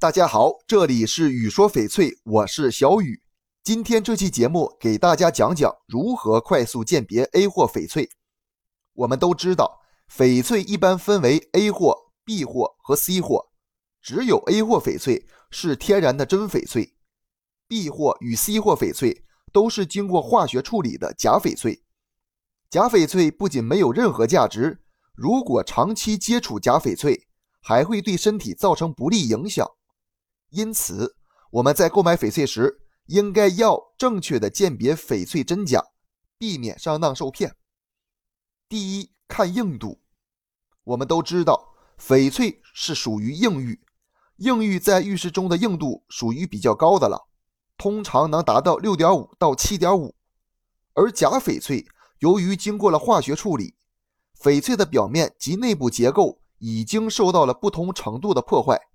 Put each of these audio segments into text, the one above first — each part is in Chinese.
大家好，这里是雨说翡翠，我是小雨。今天这期节目给大家讲讲如何快速鉴别 A 货翡翠。我们都知道，翡翠一般分为 A 货、B 货和 C 货，只有 A 货翡翠是天然的真翡翠，B 货与 C 货翡翠都是经过化学处理的假翡翠。假翡翠不仅没有任何价值，如果长期接触假翡翠，还会对身体造成不利影响。因此，我们在购买翡翠时，应该要正确的鉴别翡翠真假，避免上当受骗。第一，看硬度。我们都知道，翡翠是属于硬玉，硬玉在玉石中的硬度属于比较高的了，通常能达到六点五到七点五。而假翡翠由于经过了化学处理，翡翠的表面及内部结构已经受到了不同程度的破坏。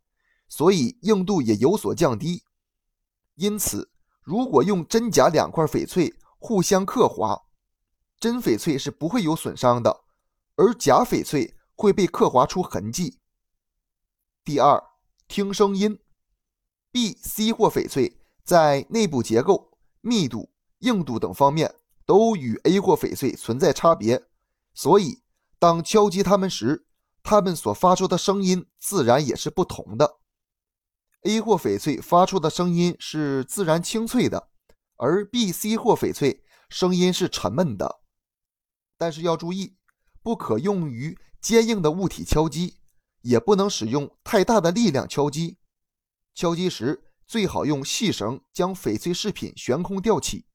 所以硬度也有所降低，因此如果用真假两块翡翠互相刻划，真翡翠是不会有损伤的，而假翡翠会被刻划出痕迹。第二，听声音，B、C 货翡翠在内部结构、密度、硬度等方面都与 A 货翡翠存在差别，所以当敲击它们时，它们所发出的声音自然也是不同的。A 货翡翠发出的声音是自然清脆的，而 B、C 货翡翠声音是沉闷的。但是要注意，不可用于坚硬的物体敲击，也不能使用太大的力量敲击。敲击时最好用细绳将翡翠饰品悬空吊起。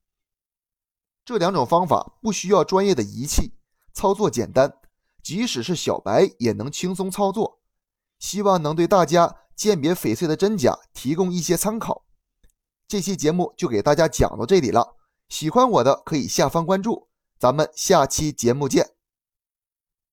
这两种方法不需要专业的仪器，操作简单，即使是小白也能轻松操作。希望能对大家。鉴别翡翠的真假，提供一些参考。这期节目就给大家讲到这里了。喜欢我的可以下方关注，咱们下期节目见。